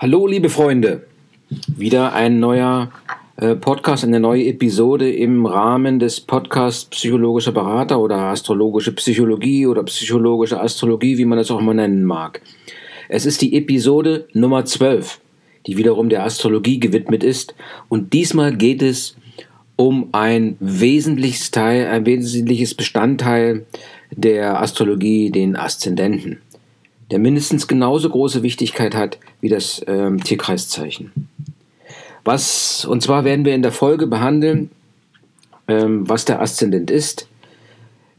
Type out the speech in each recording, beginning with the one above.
Hallo, liebe Freunde. Wieder ein neuer äh, Podcast, eine neue Episode im Rahmen des Podcasts Psychologischer Berater oder Astrologische Psychologie oder Psychologische Astrologie, wie man das auch immer nennen mag. Es ist die Episode Nummer 12, die wiederum der Astrologie gewidmet ist. Und diesmal geht es um ein wesentliches Teil, ein wesentliches Bestandteil der Astrologie, den Aszendenten der mindestens genauso große Wichtigkeit hat wie das ähm, Tierkreiszeichen. Was, und zwar werden wir in der Folge behandeln, ähm, was der Aszendent ist,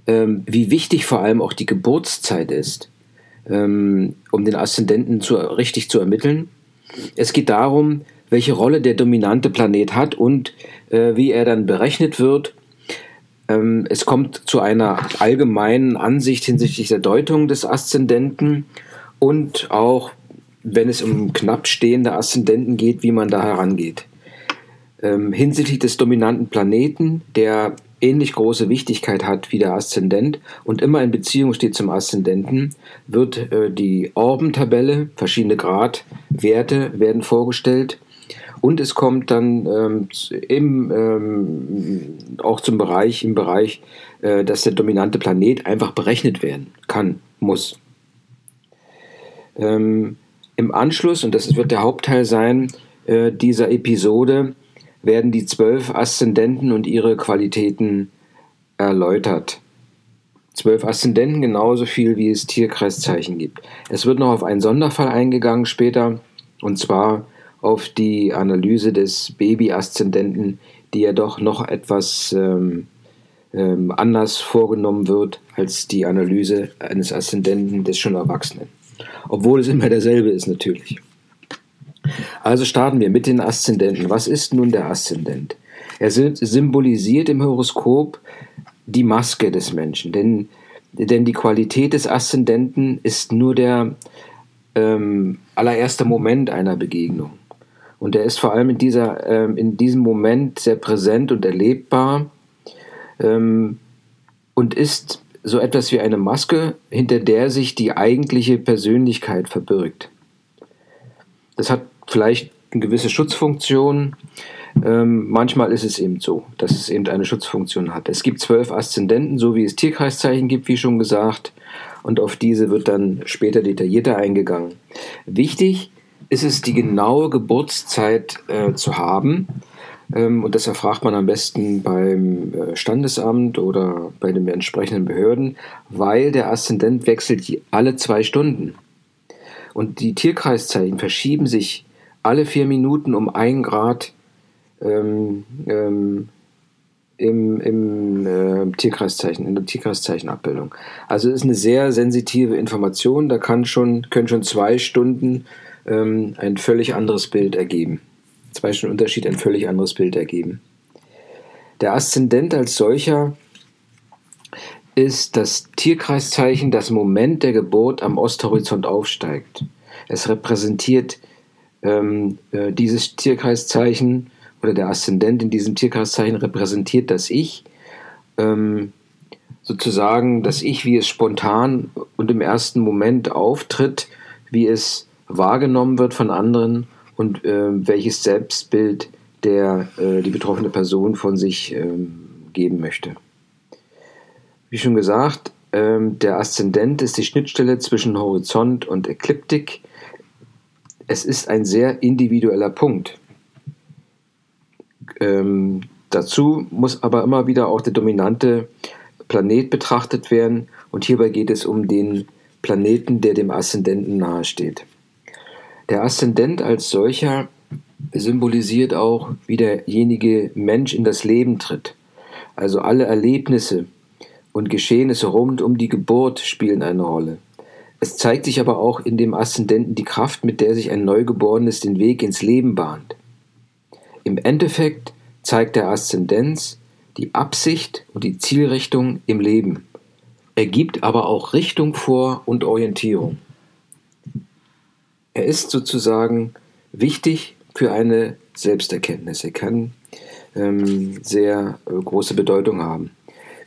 ähm, wie wichtig vor allem auch die Geburtszeit ist, ähm, um den Aszendenten zu, richtig zu ermitteln. Es geht darum, welche Rolle der dominante Planet hat und äh, wie er dann berechnet wird ähm, es kommt zu einer allgemeinen Ansicht hinsichtlich der Deutung des Aszendenten und auch, wenn es um knapp stehende Aszendenten geht, wie man da herangeht. Ähm, hinsichtlich des dominanten Planeten, der ähnlich große Wichtigkeit hat wie der Aszendent und immer in Beziehung steht zum Aszendenten, wird äh, die Orbentabelle, verschiedene Gradwerte werden vorgestellt und es kommt dann ähm, im, ähm, auch zum Bereich, im Bereich, äh, dass der dominante Planet einfach berechnet werden kann, muss. Ähm, Im Anschluss, und das wird der Hauptteil sein äh, dieser Episode, werden die zwölf Aszendenten und ihre Qualitäten erläutert. Zwölf Aszendenten genauso viel, wie es Tierkreiszeichen gibt. Es wird noch auf einen Sonderfall eingegangen später, und zwar auf die Analyse des Baby-Aszendenten, die ja doch noch etwas ähm, ähm, anders vorgenommen wird als die Analyse eines Aszendenten des schon Erwachsenen. Obwohl es immer derselbe ist natürlich. Also starten wir mit den Aszendenten. Was ist nun der Aszendent? Er symbolisiert im Horoskop die Maske des Menschen, denn, denn die Qualität des Aszendenten ist nur der ähm, allererste Moment einer Begegnung. Und er ist vor allem in, dieser, ähm, in diesem Moment sehr präsent und erlebbar ähm, und ist so etwas wie eine Maske, hinter der sich die eigentliche Persönlichkeit verbirgt. Das hat vielleicht eine gewisse Schutzfunktion. Ähm, manchmal ist es eben so, dass es eben eine Schutzfunktion hat. Es gibt zwölf Aszendenten, so wie es Tierkreiszeichen gibt, wie schon gesagt. Und auf diese wird dann später detaillierter eingegangen. Wichtig ist es, die genaue Geburtszeit äh, zu haben. Ähm, und das erfragt man am besten beim äh, Standesamt oder bei den entsprechenden Behörden, weil der Aszendent wechselt alle zwei Stunden. Und die Tierkreiszeichen verschieben sich alle vier Minuten um ein Grad ähm, ähm, im, im äh, Tierkreiszeichen, in der Tierkreiszeichenabbildung. Also ist eine sehr sensitive Information. Da kann schon, können schon zwei Stunden ähm, ein völlig anderes Bild ergeben. Zwei Stunden Unterschied ein völlig anderes Bild ergeben. Der Aszendent als solcher ist das Tierkreiszeichen, das Moment der Geburt am Osthorizont aufsteigt. Es repräsentiert ähm, äh, dieses Tierkreiszeichen oder der Aszendent in diesem Tierkreiszeichen repräsentiert das Ich, ähm, sozusagen das Ich, wie es spontan und im ersten Moment auftritt, wie es wahrgenommen wird von anderen und äh, welches Selbstbild der äh, die betroffene Person von sich ähm, geben möchte. Wie schon gesagt, ähm, der Aszendent ist die Schnittstelle zwischen Horizont und Ekliptik. Es ist ein sehr individueller Punkt. Ähm, dazu muss aber immer wieder auch der dominante Planet betrachtet werden und hierbei geht es um den Planeten, der dem Aszendenten nahesteht. Der Aszendent als solcher symbolisiert auch, wie derjenige Mensch in das Leben tritt. Also alle Erlebnisse und Geschehnisse rund um die Geburt spielen eine Rolle. Es zeigt sich aber auch in dem Aszendenten die Kraft, mit der sich ein Neugeborenes den Weg ins Leben bahnt. Im Endeffekt zeigt der Aszendenz die Absicht und die Zielrichtung im Leben. Er gibt aber auch Richtung vor und Orientierung. Er ist sozusagen wichtig für eine Selbsterkenntnis. Er kann ähm, sehr äh, große Bedeutung haben.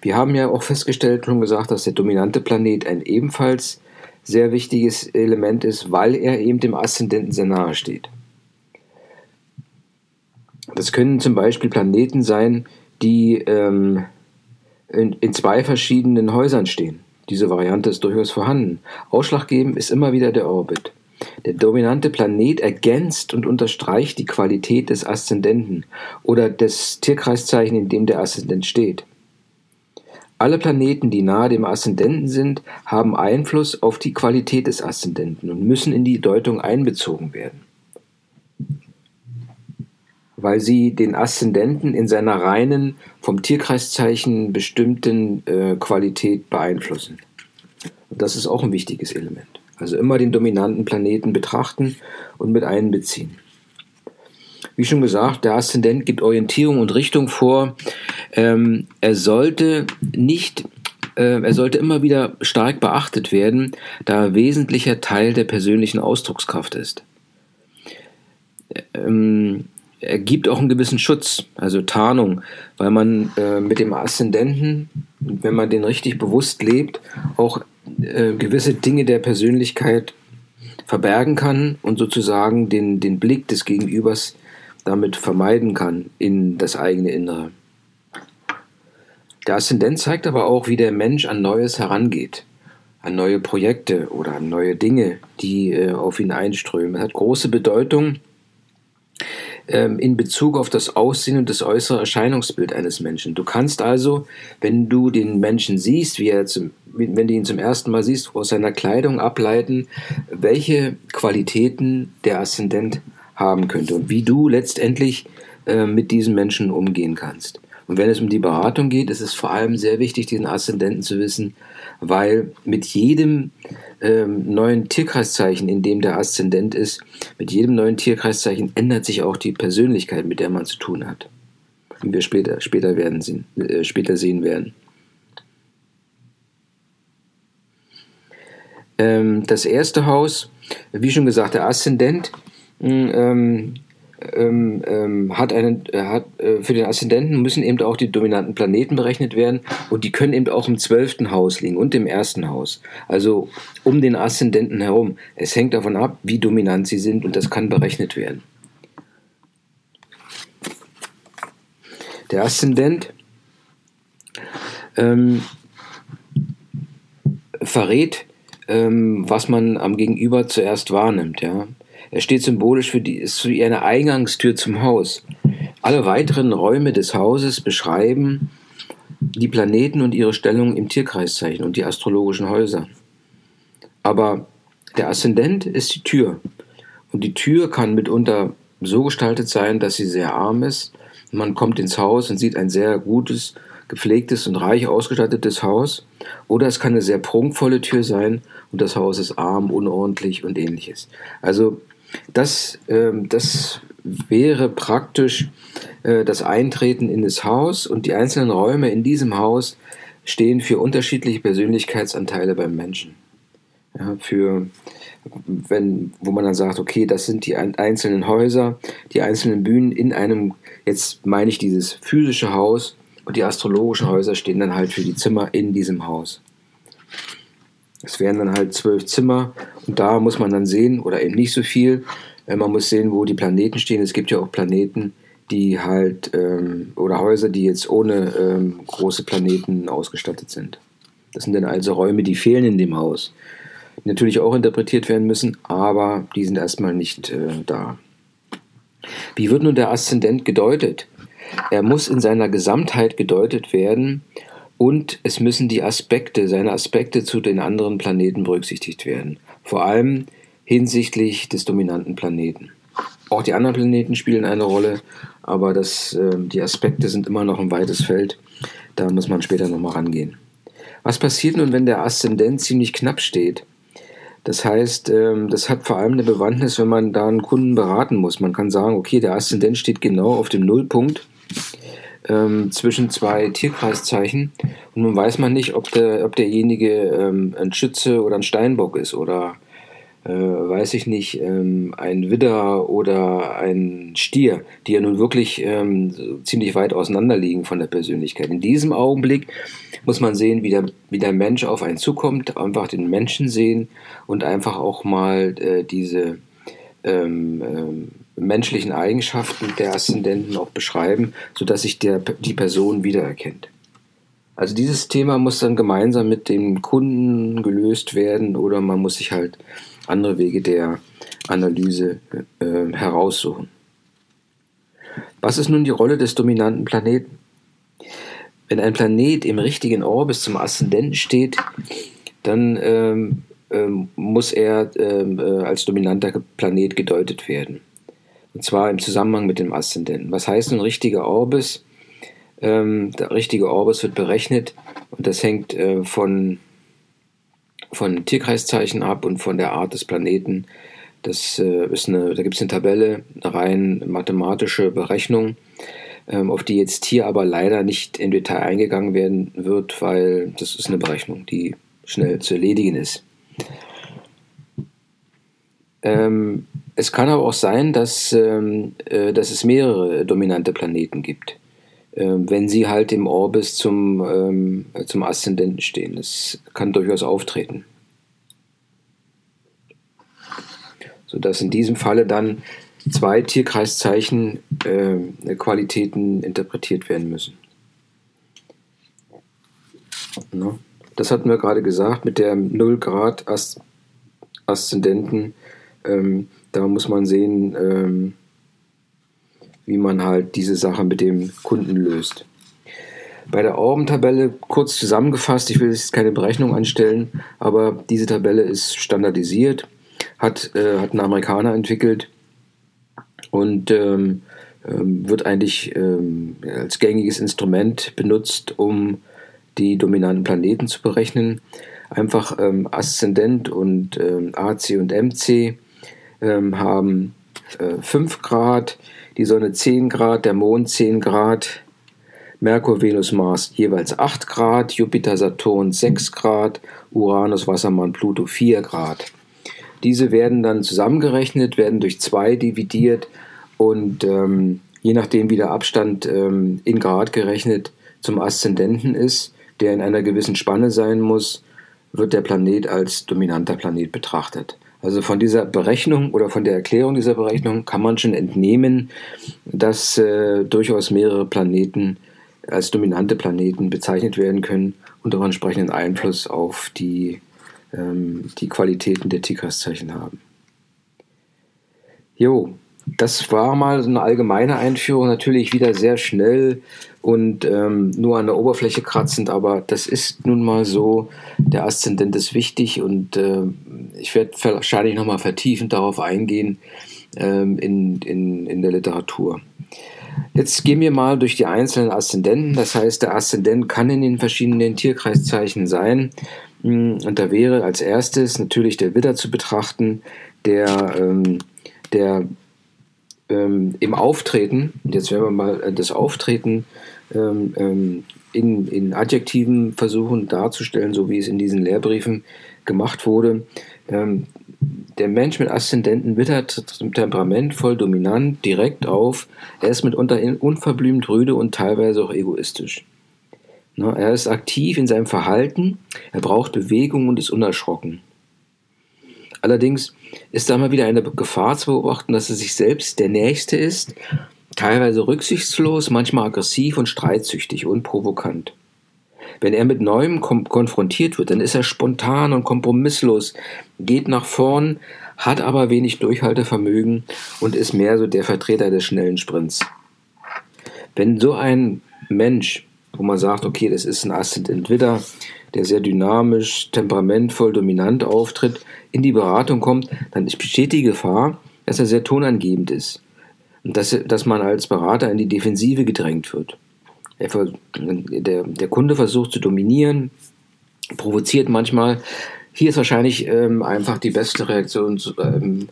Wir haben ja auch festgestellt, schon gesagt, dass der dominante Planet ein ebenfalls sehr wichtiges Element ist, weil er eben dem Aszendenten sehr nahe steht. Das können zum Beispiel Planeten sein, die ähm, in, in zwei verschiedenen Häusern stehen. Diese Variante ist durchaus vorhanden. Ausschlaggebend ist immer wieder der Orbit. Der dominante Planet ergänzt und unterstreicht die Qualität des Aszendenten oder des Tierkreiszeichen, in dem der Aszendent steht. Alle Planeten, die nahe dem Aszendenten sind, haben Einfluss auf die Qualität des Aszendenten und müssen in die Deutung einbezogen werden, weil sie den Aszendenten in seiner reinen, vom Tierkreiszeichen bestimmten äh, Qualität beeinflussen. Und das ist auch ein wichtiges Element. Also immer den dominanten Planeten betrachten und mit einbeziehen. Wie schon gesagt, der Aszendent gibt Orientierung und Richtung vor. Ähm, er sollte nicht äh, er sollte immer wieder stark beachtet werden, da er wesentlicher Teil der persönlichen Ausdruckskraft ist. Ähm, er gibt auch einen gewissen Schutz, also Tarnung, weil man äh, mit dem Aszendenten, wenn man den richtig bewusst lebt, auch äh, gewisse Dinge der Persönlichkeit verbergen kann und sozusagen den, den Blick des Gegenübers damit vermeiden kann in das eigene Innere. Der Aszendent zeigt aber auch, wie der Mensch an Neues herangeht, an neue Projekte oder an neue Dinge, die äh, auf ihn einströmen. Es hat große Bedeutung ähm, in Bezug auf das Aussehen und das äußere Erscheinungsbild eines Menschen. Du kannst also, wenn du den Menschen siehst, wie er zum, wenn du ihn zum ersten Mal siehst, aus seiner Kleidung ableiten, welche Qualitäten der Aszendent haben könnte und wie du letztendlich äh, mit diesen Menschen umgehen kannst. Und wenn es um die Beratung geht, ist es vor allem sehr wichtig, diesen Aszendenten zu wissen, weil mit jedem ähm, neuen Tierkreiszeichen, in dem der Aszendent ist, mit jedem neuen Tierkreiszeichen ändert sich auch die Persönlichkeit, mit der man zu tun hat. Wie wir später, später, werden sehen, äh, später sehen werden. Ähm, das erste Haus, wie schon gesagt, der Aszendent ähm, ähm, ähm, hat einen, äh, hat, äh, für den Aszendenten müssen eben auch die dominanten Planeten berechnet werden und die können eben auch im zwölften Haus liegen und im ersten Haus. Also um den Aszendenten herum. Es hängt davon ab, wie dominant sie sind und das kann berechnet werden. Der Aszendent ähm, verrät, ähm, was man am Gegenüber zuerst wahrnimmt. Ja? Er steht symbolisch für die, ist wie eine Eingangstür zum Haus. Alle weiteren Räume des Hauses beschreiben die Planeten und ihre Stellung im Tierkreiszeichen und die astrologischen Häuser. Aber der Aszendent ist die Tür. Und die Tür kann mitunter so gestaltet sein, dass sie sehr arm ist. Man kommt ins Haus und sieht ein sehr gutes, gepflegtes und reich ausgestattetes Haus. Oder es kann eine sehr prunkvolle Tür sein und das Haus ist arm, unordentlich und ähnliches. Also das, ähm, das wäre praktisch äh, das Eintreten in das Haus und die einzelnen Räume in diesem Haus stehen für unterschiedliche Persönlichkeitsanteile beim Menschen. Ja, für wenn, wo man dann sagt, okay, das sind die einzelnen Häuser, die einzelnen Bühnen in einem, jetzt meine ich dieses physische Haus und die astrologischen Häuser stehen dann halt für die Zimmer in diesem Haus. Es wären dann halt zwölf Zimmer und da muss man dann sehen, oder eben nicht so viel, äh, man muss sehen, wo die Planeten stehen. Es gibt ja auch Planeten, die halt, ähm, oder Häuser, die jetzt ohne ähm, große Planeten ausgestattet sind. Das sind dann also Räume, die fehlen in dem Haus. Die natürlich auch interpretiert werden müssen, aber die sind erstmal nicht äh, da. Wie wird nun der Aszendent gedeutet? Er muss in seiner Gesamtheit gedeutet werden und es müssen die Aspekte, seine Aspekte zu den anderen Planeten berücksichtigt werden. Vor allem hinsichtlich des dominanten Planeten. Auch die anderen Planeten spielen eine Rolle, aber das, äh, die Aspekte sind immer noch ein weites Feld. Da muss man später nochmal rangehen. Was passiert nun, wenn der Aszendent ziemlich knapp steht? Das heißt, ähm, das hat vor allem eine Bewandtnis, wenn man da einen Kunden beraten muss. Man kann sagen, okay, der Aszendent steht genau auf dem Nullpunkt ähm, zwischen zwei Tierkreiszeichen und nun weiß man nicht, ob, der, ob derjenige ähm, ein Schütze oder ein Steinbock ist oder äh, weiß ich nicht, ähm, ein Widder oder ein Stier, die ja nun wirklich ähm, ziemlich weit auseinander liegen von der Persönlichkeit. In diesem Augenblick muss man sehen, wie der, wie der Mensch auf einen zukommt, einfach den Menschen sehen und einfach auch mal äh, diese ähm, ähm, menschlichen Eigenschaften der Aszendenten auch beschreiben, sodass sich der, die Person wiedererkennt. Also dieses Thema muss dann gemeinsam mit dem Kunden gelöst werden oder man muss sich halt andere Wege der Analyse äh, heraussuchen. Was ist nun die Rolle des dominanten Planeten? Wenn ein Planet im richtigen Orbis zum Aszendenten steht, dann ähm, ähm, muss er ähm, äh, als dominanter Planet gedeutet werden. Und zwar im Zusammenhang mit dem Aszendenten. Was heißt ein richtiger Orbis? Ähm, der richtige Orbis wird berechnet und das hängt äh, von von Tierkreiszeichen ab und von der Art des Planeten. Das äh, ist eine, da gibt es eine Tabelle, eine rein mathematische Berechnung, ähm, auf die jetzt hier aber leider nicht im Detail eingegangen werden wird, weil das ist eine Berechnung, die schnell zu erledigen ist. Ähm, es kann aber auch sein, dass, ähm, äh, dass es mehrere dominante Planeten gibt, äh, wenn sie halt im Orbis zum, ähm, zum Aszendenten stehen. Das kann durchaus auftreten. Sodass in diesem Falle dann zwei Tierkreiszeichen äh, Qualitäten interpretiert werden müssen. No. Das hatten wir gerade gesagt mit der 0 Grad Aszendenten ähm, da muss man sehen, ähm, wie man halt diese Sache mit dem Kunden löst. Bei der Orbentabelle kurz zusammengefasst, ich will jetzt keine Berechnung anstellen, aber diese Tabelle ist standardisiert, hat, äh, hat ein Amerikaner entwickelt und ähm, ähm, wird eigentlich ähm, als gängiges Instrument benutzt, um die dominanten Planeten zu berechnen. Einfach ähm, Aszendent und ähm, AC und MC ähm, haben äh, 5 Grad, die Sonne 10 Grad, der Mond 10 Grad, Merkur, Venus, Mars jeweils 8 Grad, Jupiter, Saturn 6 Grad, Uranus, Wassermann, Pluto 4 Grad. Diese werden dann zusammengerechnet, werden durch 2 dividiert und ähm, je nachdem, wie der Abstand ähm, in Grad gerechnet zum Aszendenten ist, der in einer gewissen Spanne sein muss, wird der Planet als dominanter Planet betrachtet. Also von dieser Berechnung oder von der Erklärung dieser Berechnung kann man schon entnehmen, dass äh, durchaus mehrere Planeten als dominante Planeten bezeichnet werden können und auch entsprechenden Einfluss auf die, ähm, die Qualitäten der Tikras-Zeichen haben. Jo, das war mal so eine allgemeine Einführung, natürlich wieder sehr schnell und ähm, nur an der Oberfläche kratzend, aber das ist nun mal so. Der Aszendent ist wichtig und äh, ich werde wahrscheinlich nochmal vertiefend darauf eingehen ähm, in, in, in der Literatur. Jetzt gehen wir mal durch die einzelnen Aszendenten. Das heißt, der Aszendent kann in den verschiedenen Tierkreiszeichen sein. Hm, und da wäre als erstes natürlich der Widder zu betrachten, der, ähm, der ähm, im Auftreten, jetzt werden wir mal äh, das Auftreten ähm, ähm, in, in Adjektiven versuchen darzustellen, so wie es in diesen Lehrbriefen gemacht wurde. Ähm, der Mensch mit Aszendenten wittert zum Temperament voll dominant, direkt auf. Er ist mitunter unverblümt rüde und teilweise auch egoistisch. Na, er ist aktiv in seinem Verhalten, er braucht Bewegung und ist unerschrocken. Allerdings ist da mal wieder eine Gefahr zu beobachten, dass er sich selbst der Nächste ist, teilweise rücksichtslos, manchmal aggressiv und streitsüchtig und provokant. Wenn er mit Neuem konfrontiert wird, dann ist er spontan und kompromisslos, geht nach vorn, hat aber wenig Durchhaltevermögen und ist mehr so der Vertreter des schnellen Sprints. Wenn so ein Mensch, wo man sagt, okay, das ist ein Aszendent Widder, der sehr dynamisch, temperamentvoll, dominant auftritt, in die Beratung kommt, dann besteht die Gefahr, dass er sehr tonangebend ist und dass, dass man als Berater in die Defensive gedrängt wird. Er, der, der Kunde versucht zu dominieren, provoziert manchmal. Hier ist wahrscheinlich ähm, einfach die beste Reaktion, ähm,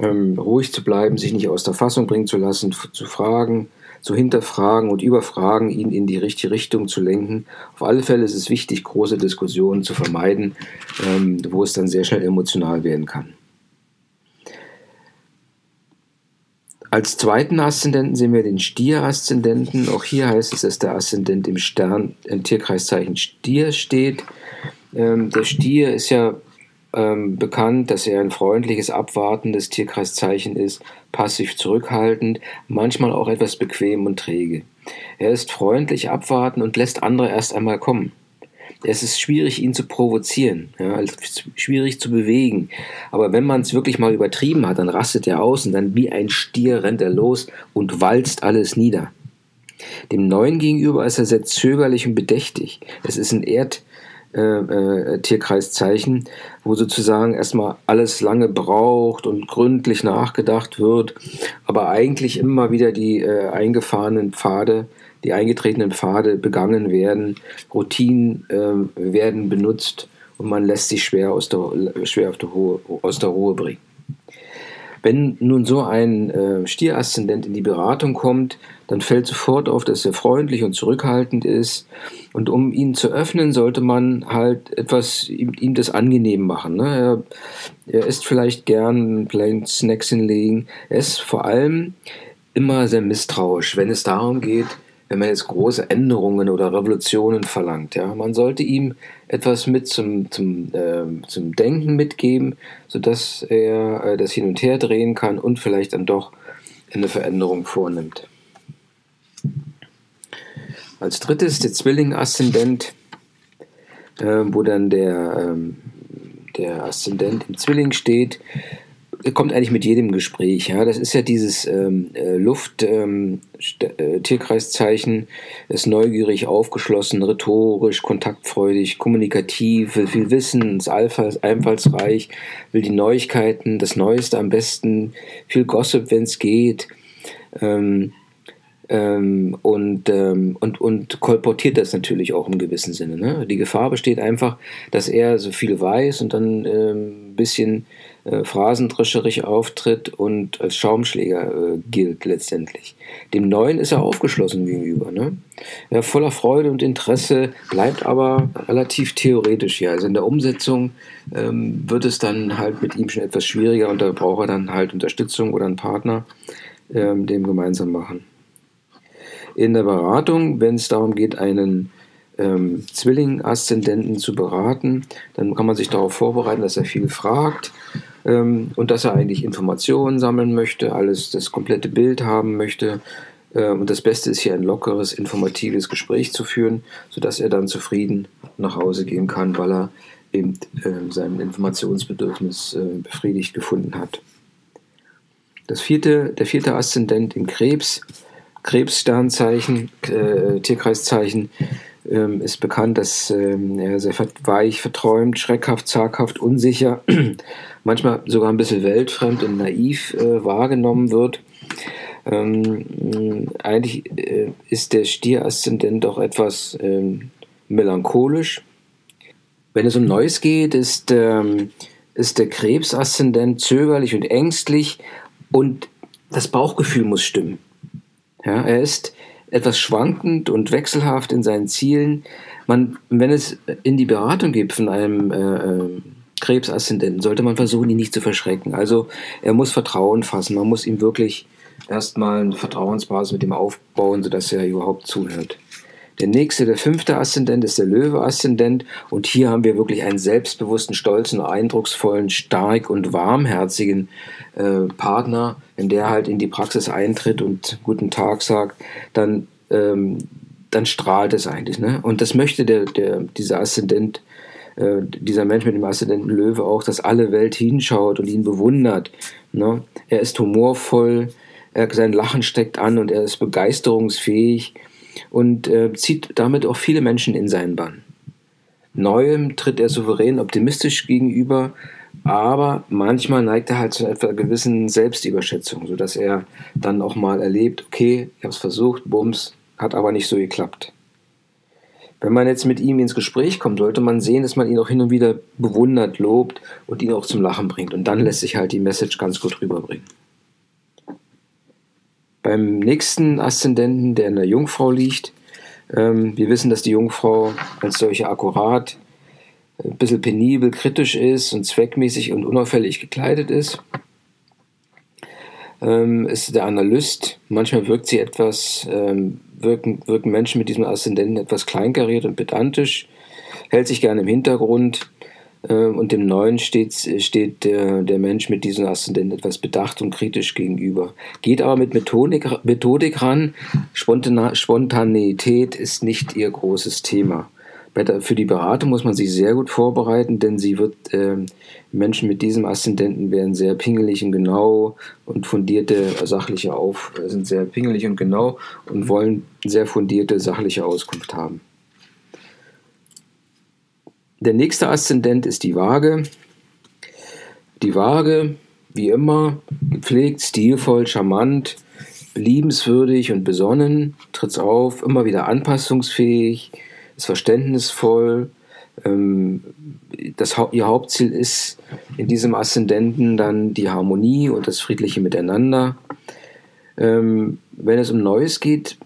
ähm, ruhig zu bleiben, sich nicht aus der Fassung bringen zu lassen, zu fragen, zu hinterfragen und überfragen, ihn in die richtige Richtung zu lenken. Auf alle Fälle ist es wichtig, große Diskussionen zu vermeiden, ähm, wo es dann sehr schnell emotional werden kann. Als zweiten Aszendenten sehen wir den Stier-Aszendenten. Auch hier heißt es, dass der Aszendent im Stern, im Tierkreiszeichen Stier steht. Ähm, der Stier ist ja ähm, bekannt, dass er ein freundliches, abwartendes Tierkreiszeichen ist, passiv zurückhaltend, manchmal auch etwas bequem und träge. Er ist freundlich, abwartend und lässt andere erst einmal kommen. Es ist schwierig, ihn zu provozieren, ja, also schwierig zu bewegen. Aber wenn man es wirklich mal übertrieben hat, dann rastet er aus und dann wie ein Stier rennt er los und walzt alles nieder. Dem Neuen gegenüber ist er sehr zögerlich und bedächtig. Es ist ein Erd, äh, äh, Tierkreiszeichen, wo sozusagen erstmal alles lange braucht und gründlich nachgedacht wird, aber eigentlich immer wieder die äh, eingefahrenen Pfade, die eingetretenen Pfade begangen werden, Routinen äh, werden benutzt und man lässt sich schwer aus der, schwer der, Ruhe, aus der Ruhe bringen. Wenn nun so ein äh, Stieraszendent in die Beratung kommt, dann fällt sofort auf, dass er freundlich und zurückhaltend ist. Und um ihn zu öffnen, sollte man halt etwas ihm, ihm das angenehm machen. Ne? Er, er isst vielleicht gern kleinen Snacks hinlegen. Er ist vor allem immer sehr misstrauisch, wenn es darum geht, wenn man jetzt große Änderungen oder Revolutionen verlangt. Ja, man sollte ihm etwas mit zum, zum, äh, zum Denken mitgeben, sodass er äh, das hin und her drehen kann und vielleicht dann doch eine Veränderung vornimmt. Als drittes der Zwilling-Aszendent, äh, wo dann der, ähm, der Aszendent im Zwilling steht kommt eigentlich mit jedem Gespräch. Ja, das ist ja dieses ähm, äh, Luft ähm, äh, ist neugierig, aufgeschlossen, rhetorisch, kontaktfreudig, kommunikativ, will viel wissen, ist einfallsreich, will die Neuigkeiten, das Neueste am besten, viel Gossip, wenn es geht. Ähm, ähm, und, ähm, und, und kolportiert das natürlich auch im gewissen Sinne. Ne? Die Gefahr besteht einfach, dass er so viel weiß und dann ein ähm, bisschen äh, phrasendrescherig auftritt und als Schaumschläger äh, gilt letztendlich. Dem Neuen ist er aufgeschlossen gegenüber. Ne? Ja, voller Freude und Interesse, bleibt aber relativ theoretisch hier. Also in der Umsetzung ähm, wird es dann halt mit ihm schon etwas schwieriger und da braucht er dann halt Unterstützung oder einen Partner, ähm, dem gemeinsam machen. In der Beratung, wenn es darum geht, einen ähm, Zwilling-Aszendenten zu beraten, dann kann man sich darauf vorbereiten, dass er viel fragt ähm, und dass er eigentlich Informationen sammeln möchte, alles das komplette Bild haben möchte. Äh, und das Beste ist hier ein lockeres, informatives Gespräch zu führen, sodass er dann zufrieden nach Hause gehen kann, weil er eben äh, sein Informationsbedürfnis äh, befriedigt gefunden hat. Das vierte, der vierte Aszendent im Krebs, Krebssternzeichen, äh, Tierkreiszeichen, ähm, ist bekannt, dass ähm, er sehr weich, verträumt, schreckhaft, zaghaft, unsicher, manchmal sogar ein bisschen weltfremd und naiv äh, wahrgenommen wird. Ähm, eigentlich äh, ist der Stieraszendent doch etwas ähm, melancholisch. Wenn es um Neues geht, ist, ähm, ist der Krebsaszendent zögerlich und ängstlich und das Bauchgefühl muss stimmen. Ja, er ist etwas schwankend und wechselhaft in seinen Zielen. Man, wenn es in die Beratung geht von einem äh, äh, Krebsaszendenten, sollte man versuchen, ihn nicht zu verschrecken. Also er muss Vertrauen fassen. Man muss ihm wirklich erstmal eine Vertrauensbasis mit ihm aufbauen, sodass er überhaupt zuhört. Der nächste, der fünfte Aszendent ist der Löwe-Aszendent und hier haben wir wirklich einen selbstbewussten, stolzen, eindrucksvollen, stark und warmherzigen äh, Partner, wenn der halt in die Praxis eintritt und guten Tag sagt, dann, ähm, dann strahlt es eigentlich. Ne? Und das möchte der, der, dieser Aszendent, äh, dieser Mensch mit dem Aszendenten Löwe auch, dass alle Welt hinschaut und ihn bewundert. Ne? Er ist humorvoll, er, sein Lachen steckt an und er ist begeisterungsfähig und äh, zieht damit auch viele Menschen in seinen Bann. Neuem tritt er souverän optimistisch gegenüber, aber manchmal neigt er halt zu einer gewissen Selbstüberschätzung, sodass er dann auch mal erlebt, okay, ich habe es versucht, bums, hat aber nicht so geklappt. Wenn man jetzt mit ihm ins Gespräch kommt, sollte man sehen, dass man ihn auch hin und wieder bewundert, lobt und ihn auch zum Lachen bringt. Und dann lässt sich halt die Message ganz gut rüberbringen. Beim nächsten Aszendenten, der in der Jungfrau liegt, ähm, wir wissen, dass die Jungfrau als solche akkurat, ein bisschen penibel, kritisch ist und zweckmäßig und unauffällig gekleidet ist. ähm, ist der Analyst. Manchmal wirkt sie etwas, ähm, wirken, wirken Menschen mit diesem Aszendenten etwas kleinkariert und pedantisch, hält sich gerne im Hintergrund. Äh, und dem Neuen steht, steht der, der Mensch mit diesem Aszendenten etwas bedacht und kritisch gegenüber. Geht aber mit Methodik, Methodik ran. Spontaneität ist nicht ihr großes Thema. Für die Beratung muss man sich sehr gut vorbereiten, denn sie wird, äh, Menschen mit diesem Aszendenten werden sehr pingelig und genau und fundierte sachliche auf, sind sehr pingelig und genau und wollen sehr fundierte sachliche Auskunft haben. Der nächste Aszendent ist die Waage. Die Waage, wie immer, gepflegt, stilvoll, charmant, liebenswürdig und besonnen, tritt auf, immer wieder anpassungsfähig, ist verständnisvoll. Ähm, das, ihr Hauptziel ist in diesem Aszendenten dann die Harmonie und das friedliche Miteinander. Ähm, wenn es um Neues geht,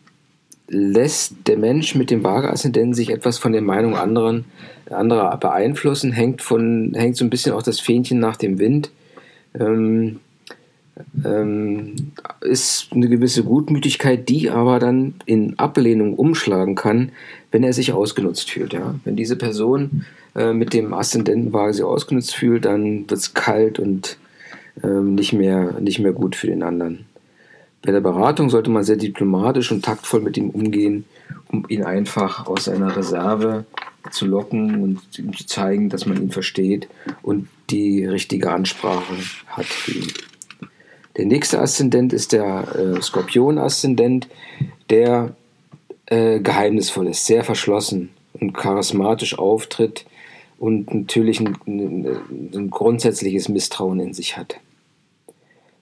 lässt der Mensch mit dem Waage-Aszendenten sich etwas von der Meinung anderen, anderer beeinflussen, hängt, von, hängt so ein bisschen auch das Fähnchen nach dem Wind. Ähm, ähm, ist eine gewisse Gutmütigkeit, die aber dann in Ablehnung umschlagen kann, wenn er sich ausgenutzt fühlt. Ja? Wenn diese Person äh, mit dem Aszendentenwaage sich ausgenutzt fühlt, dann wird es kalt und ähm, nicht, mehr, nicht mehr gut für den anderen. Bei der Beratung sollte man sehr diplomatisch und taktvoll mit ihm umgehen, um ihn einfach aus seiner Reserve zu locken und ihm zu zeigen, dass man ihn versteht und die richtige Ansprache hat für ihn. Der nächste Aszendent ist der äh, Skorpion-Aszendent, der äh, geheimnisvoll ist, sehr verschlossen und charismatisch auftritt und natürlich ein, ein, ein grundsätzliches Misstrauen in sich hat.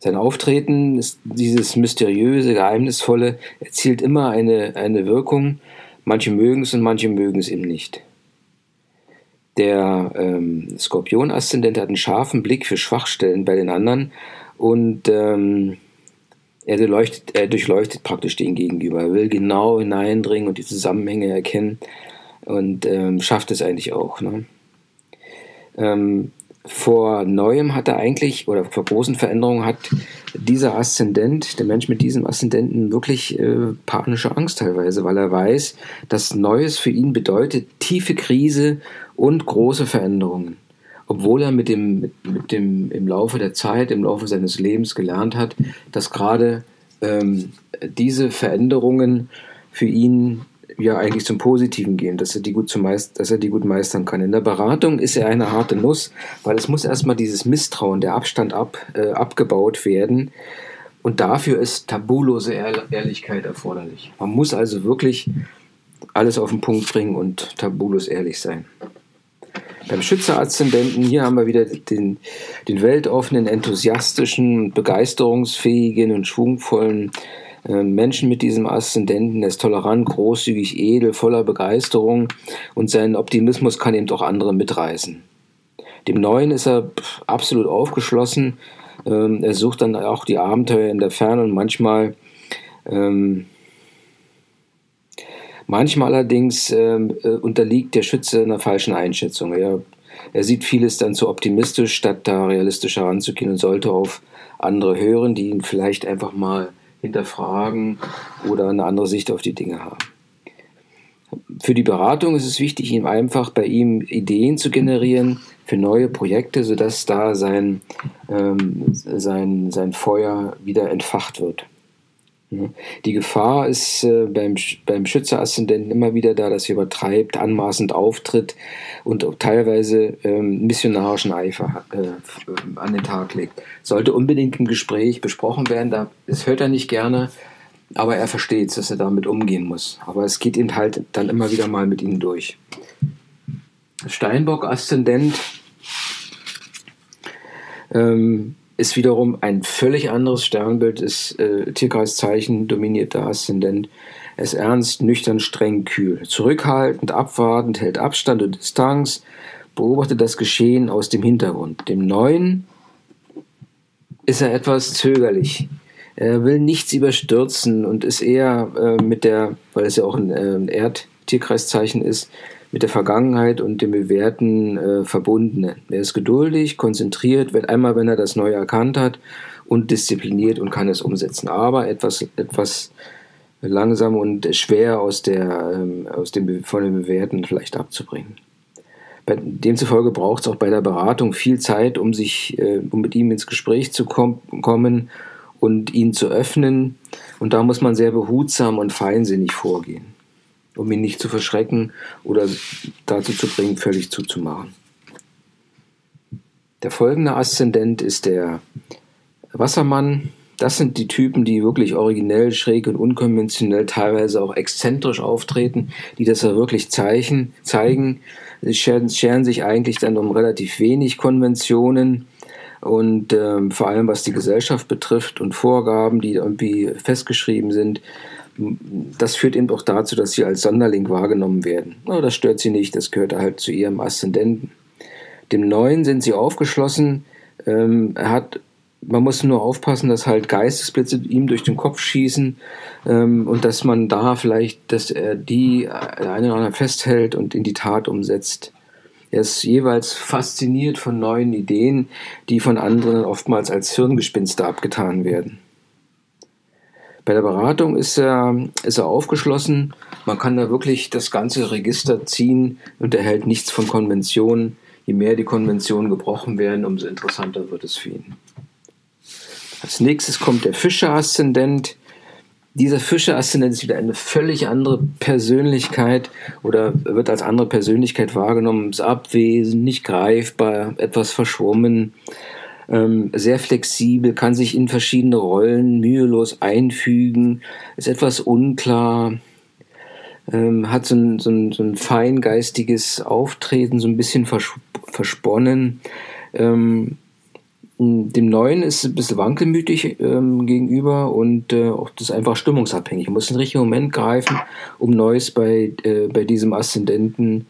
Sein Auftreten ist dieses mysteriöse, geheimnisvolle, erzielt immer eine, eine Wirkung. Manche mögen es und manche mögen es eben nicht. Der ähm, Skorpion-Aszendent hat einen scharfen Blick für Schwachstellen bei den anderen und ähm, er, durchleuchtet, er durchleuchtet praktisch den Gegenüber. Er will genau hineindringen und die Zusammenhänge erkennen und ähm, schafft es eigentlich auch. Ne? Ähm, vor Neuem hat er eigentlich, oder vor großen Veränderungen hat dieser Aszendent, der Mensch mit diesem Aszendenten, wirklich äh, panische Angst teilweise, weil er weiß, dass Neues für ihn bedeutet tiefe Krise und große Veränderungen obwohl er mit dem, mit, dem im Laufe der Zeit, im Laufe seines Lebens gelernt hat, dass gerade ähm, diese Veränderungen für ihn ja eigentlich zum Positiven gehen, dass er die gut, zum Meist dass er die gut meistern kann. In der Beratung ist er eine harte Nuss, weil es muss erstmal dieses Misstrauen, der Abstand ab, äh, abgebaut werden. Und dafür ist tabulose Ehrlichkeit erforderlich. Man muss also wirklich alles auf den Punkt bringen und tabulos ehrlich sein. Beim Schütze-Aszendenten, hier haben wir wieder den, den weltoffenen, enthusiastischen, begeisterungsfähigen und schwungvollen äh, Menschen mit diesem Aszendenten. Er ist tolerant, großzügig, edel, voller Begeisterung und sein Optimismus kann eben auch andere mitreißen. Dem Neuen ist er absolut aufgeschlossen. Ähm, er sucht dann auch die Abenteuer in der Ferne und manchmal ähm, Manchmal allerdings ähm, äh, unterliegt der Schütze einer falschen Einschätzung. Er, er sieht vieles dann zu optimistisch, statt da realistisch heranzugehen und sollte auf andere hören, die ihn vielleicht einfach mal hinterfragen oder eine andere Sicht auf die Dinge haben. Für die Beratung ist es wichtig, ihm einfach bei ihm Ideen zu generieren für neue Projekte, sodass da sein, ähm, sein, sein Feuer wieder entfacht wird. Die Gefahr ist äh, beim, beim Schütze-Aszendenten immer wieder da, dass er übertreibt, anmaßend auftritt und teilweise ähm, missionarischen Eifer äh, an den Tag legt. Sollte unbedingt im Gespräch besprochen werden, da, das hört er nicht gerne, aber er versteht, dass er damit umgehen muss. Aber es geht ihm halt dann immer wieder mal mit ihm durch. Steinbock-Aszendent ähm, ist wiederum ein völlig anderes Sternbild, ist äh, Tierkreiszeichen dominierter Aszendent. Er ist ernst, nüchtern, streng, kühl, zurückhaltend, abwartend, hält Abstand und Distanz, beobachtet das Geschehen aus dem Hintergrund. Dem Neuen ist er etwas zögerlich. Er will nichts überstürzen und ist eher äh, mit der, weil es ja auch ein äh, Erdtierkreiszeichen ist, mit der Vergangenheit und dem Bewährten äh, verbunden. Er ist geduldig, konzentriert, wird einmal, wenn er das Neue erkannt hat und diszipliniert und kann es umsetzen, aber etwas, etwas langsam und schwer aus, der, ähm, aus dem, von den Bewerten vielleicht abzubringen. Bei, demzufolge braucht es auch bei der Beratung viel Zeit, um sich, äh, um mit ihm ins Gespräch zu kom kommen und ihn zu öffnen. Und da muss man sehr behutsam und feinsinnig vorgehen, um ihn nicht zu verschrecken oder dazu zu bringen, völlig zuzumachen. Der folgende Aszendent ist der Wassermann. Das sind die Typen, die wirklich originell, schräg und unkonventionell, teilweise auch exzentrisch auftreten, die das ja wirklich zeichen, zeigen. Sie scheren, scheren sich eigentlich dann um relativ wenig Konventionen und ähm, vor allem was die Gesellschaft betrifft und Vorgaben, die irgendwie festgeschrieben sind, das führt eben auch dazu, dass sie als Sonderling wahrgenommen werden. No, das stört sie nicht, das gehört halt zu ihrem Aszendenten. Dem Neuen sind sie aufgeschlossen. Ähm, er hat, man muss nur aufpassen, dass halt Geistesblitze ihm durch den Kopf schießen ähm, und dass man da vielleicht, dass er die eine oder andere festhält und in die Tat umsetzt. Er ist jeweils fasziniert von neuen Ideen, die von anderen oftmals als Hirngespinste abgetan werden. Bei der Beratung ist er, ist er aufgeschlossen. Man kann da wirklich das ganze Register ziehen und erhält nichts von Konventionen. Je mehr die Konventionen gebrochen werden, umso interessanter wird es für ihn. Als nächstes kommt der Fische-Aszendent dieser Fische-Aszendent ist wieder eine völlig andere Persönlichkeit oder wird als andere Persönlichkeit wahrgenommen, ist abwesend, nicht greifbar, etwas verschwommen, ähm, sehr flexibel, kann sich in verschiedene Rollen mühelos einfügen, ist etwas unklar, ähm, hat so ein, so, ein, so ein feingeistiges Auftreten, so ein bisschen versponnen. Ähm, dem Neuen ist ein bisschen wankelmütig ähm, gegenüber und äh, auch das ist einfach stimmungsabhängig. Man muss den richtigen Moment greifen, um Neues bei, äh, bei diesem Aszendenten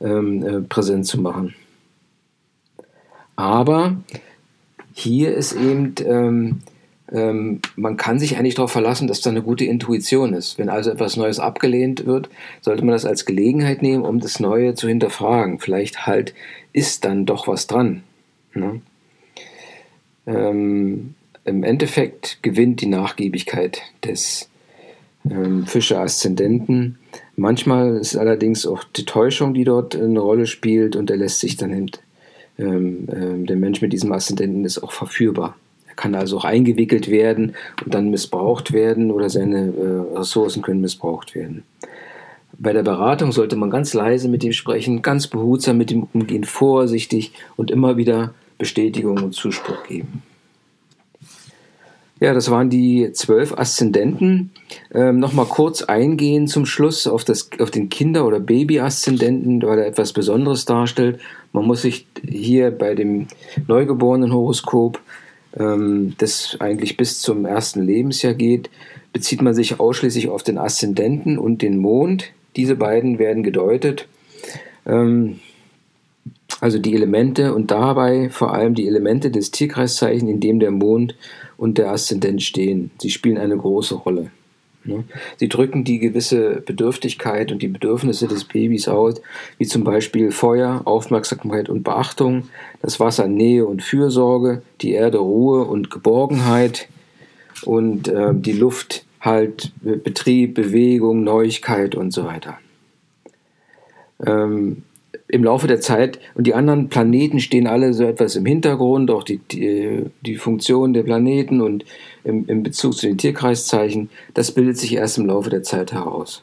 ähm, äh, präsent zu machen. Aber hier ist eben, ähm, ähm, man kann sich eigentlich darauf verlassen, dass da eine gute Intuition ist. Wenn also etwas Neues abgelehnt wird, sollte man das als Gelegenheit nehmen, um das Neue zu hinterfragen. Vielleicht halt ist dann doch was dran. Ne? ähm, im Endeffekt gewinnt die Nachgiebigkeit des ähm, Fische-Aszendenten. Manchmal ist allerdings auch die Täuschung, die dort eine Rolle spielt und er lässt sich dann eben, ähm, ähm, der Mensch mit diesem Aszendenten ist auch verführbar. Er kann also auch eingewickelt werden und dann missbraucht werden oder seine äh, Ressourcen können missbraucht werden. Bei der Beratung sollte man ganz leise mit ihm sprechen, ganz behutsam mit ihm umgehen, vorsichtig und immer wieder Bestätigung und Zuspruch geben. Ja, das waren die zwölf Aszendenten. Ähm, Nochmal kurz eingehen zum Schluss auf, das, auf den Kinder- oder Baby-Aszendenten, weil er etwas Besonderes darstellt. Man muss sich hier bei dem neugeborenen Horoskop, ähm, das eigentlich bis zum ersten Lebensjahr geht, bezieht man sich ausschließlich auf den Aszendenten und den Mond. Diese beiden werden gedeutet. Ähm, also die Elemente und dabei vor allem die Elemente des Tierkreiszeichens, in dem der Mond und der Aszendent stehen. Sie spielen eine große Rolle. Ne? Sie drücken die gewisse Bedürftigkeit und die Bedürfnisse des Babys aus, wie zum Beispiel Feuer, Aufmerksamkeit und Beachtung, das Wasser Nähe und Fürsorge, die Erde Ruhe und Geborgenheit und äh, die Luft halt Betrieb, Bewegung, Neuigkeit und so weiter. Ähm, im Laufe der Zeit und die anderen Planeten stehen alle so etwas im Hintergrund, auch die, die, die Funktion der Planeten und im, im Bezug zu den Tierkreiszeichen, das bildet sich erst im Laufe der Zeit heraus.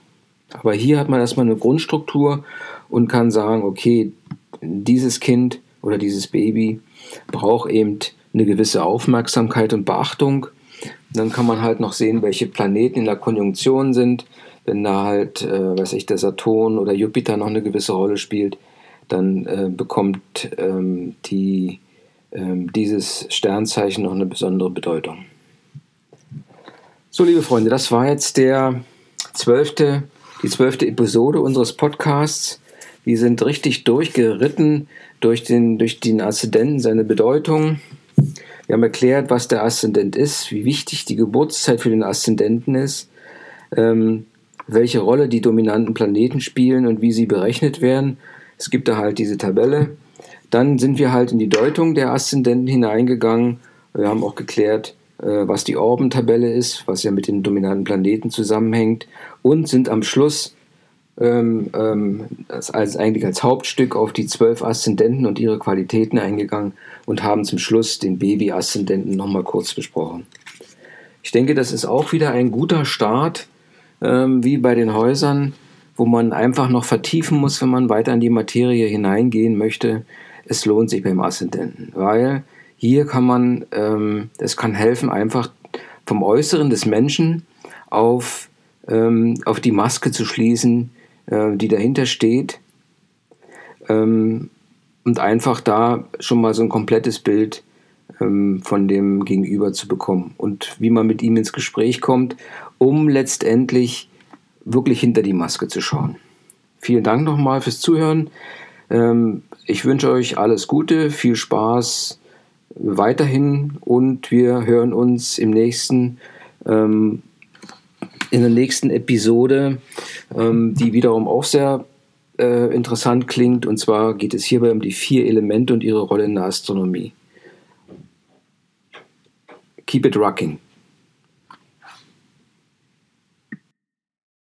Aber hier hat man erstmal eine Grundstruktur und kann sagen, okay, dieses Kind oder dieses Baby braucht eben eine gewisse Aufmerksamkeit und Beachtung. Dann kann man halt noch sehen, welche Planeten in der Konjunktion sind. Wenn da halt, äh, weiß ich, der Saturn oder Jupiter noch eine gewisse Rolle spielt, dann äh, bekommt ähm, die, ähm, dieses Sternzeichen noch eine besondere Bedeutung. So, liebe Freunde, das war jetzt der zwölfte, die zwölfte Episode unseres Podcasts. Wir sind richtig durchgeritten durch den, durch den Aszendenten, seine Bedeutung. Wir haben erklärt, was der Aszendent ist, wie wichtig die Geburtszeit für den Aszendenten ist, ähm, welche Rolle die dominanten Planeten spielen und wie sie berechnet werden es gibt da halt diese Tabelle. Dann sind wir halt in die Deutung der Aszendenten hineingegangen. Wir haben auch geklärt, äh, was die Orbentabelle ist, was ja mit den dominanten Planeten zusammenhängt, und sind am Schluss ähm, ähm, als, eigentlich als Hauptstück auf die zwölf Aszendenten und ihre Qualitäten eingegangen und haben zum Schluss den Baby-Aszendenten nochmal kurz besprochen. Ich denke, das ist auch wieder ein guter Start, ähm, wie bei den Häusern, wo man einfach noch vertiefen muss, wenn man weiter in die Materie hineingehen möchte. Es lohnt sich beim Aszendenten, weil hier kann man, ähm, es kann helfen, einfach vom Äußeren des Menschen auf, ähm, auf die Maske zu schließen, äh, die dahinter steht. Ähm, und einfach da schon mal so ein komplettes Bild ähm, von dem Gegenüber zu bekommen und wie man mit ihm ins Gespräch kommt, um letztendlich wirklich hinter die Maske zu schauen. Vielen Dank nochmal fürs Zuhören. Ähm, ich wünsche euch alles Gute, viel Spaß weiterhin und wir hören uns im nächsten ähm, in der nächsten Episode, ähm, die wiederum auch sehr äh, interessant klingt. Und zwar geht es hierbei um die vier Elemente und ihre Rolle in der Astronomie. Keep it rocking.